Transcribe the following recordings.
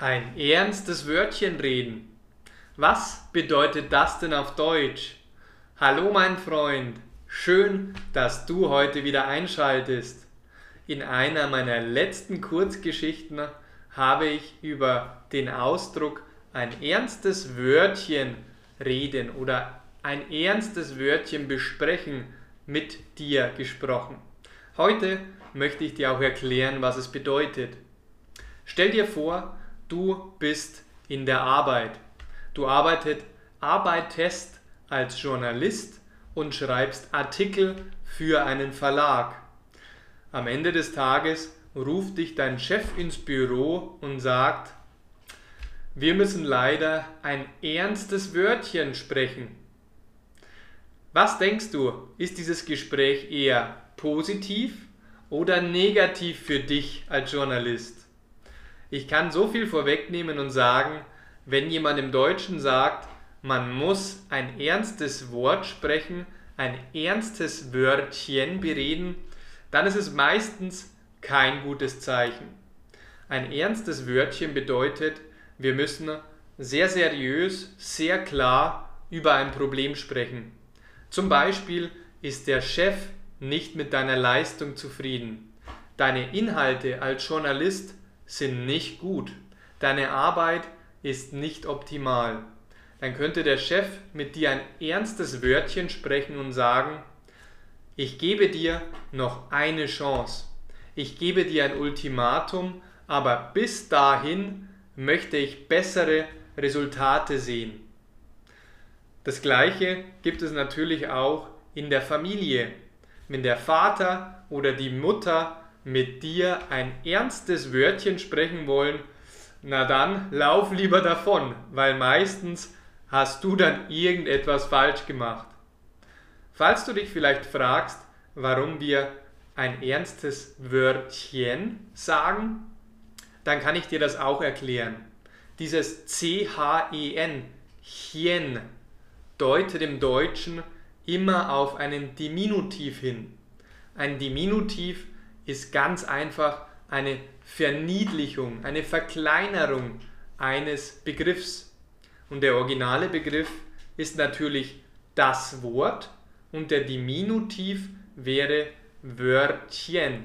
Ein ernstes Wörtchen reden. Was bedeutet das denn auf Deutsch? Hallo mein Freund, schön, dass du heute wieder einschaltest. In einer meiner letzten Kurzgeschichten habe ich über den Ausdruck ein ernstes Wörtchen reden oder ein ernstes Wörtchen besprechen mit dir gesprochen. Heute möchte ich dir auch erklären, was es bedeutet. Stell dir vor, du bist in der Arbeit. Du arbeitet, arbeitest als Journalist und schreibst Artikel für einen Verlag. Am Ende des Tages ruft dich dein Chef ins Büro und sagt, wir müssen leider ein ernstes Wörtchen sprechen. Was denkst du, ist dieses Gespräch eher positiv oder negativ für dich als Journalist? Ich kann so viel vorwegnehmen und sagen, wenn jemand im Deutschen sagt, man muss ein ernstes Wort sprechen, ein ernstes Wörtchen bereden, dann ist es meistens kein gutes Zeichen. Ein ernstes Wörtchen bedeutet, wir müssen sehr seriös, sehr klar über ein Problem sprechen. Zum Beispiel ist der Chef nicht mit deiner Leistung zufrieden. Deine Inhalte als Journalist sind nicht gut. Deine Arbeit ist nicht optimal. Dann könnte der Chef mit dir ein ernstes Wörtchen sprechen und sagen, ich gebe dir noch eine Chance. Ich gebe dir ein Ultimatum, aber bis dahin möchte ich bessere Resultate sehen. Das gleiche gibt es natürlich auch in der Familie. Wenn der Vater oder die Mutter mit dir ein ernstes Wörtchen sprechen wollen, na dann lauf lieber davon, weil meistens hast du dann irgendetwas falsch gemacht. Falls du dich vielleicht fragst, warum wir ein ernstes Wörtchen sagen, dann kann ich dir das auch erklären. Dieses C-H-E-N, Chien, deutet im Deutschen immer auf einen Diminutiv hin. Ein Diminutiv ist ganz einfach eine Verniedlichung, eine Verkleinerung eines Begriffs. Und der originale Begriff ist natürlich das Wort und der Diminutiv wäre Wörtchen.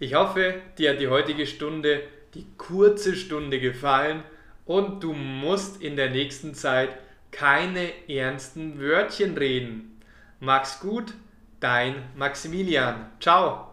Ich hoffe, dir hat die heutige Stunde, die kurze Stunde gefallen und du musst in der nächsten Zeit keine ernsten Wörtchen reden. Mach's gut, dein Maximilian. Ciao.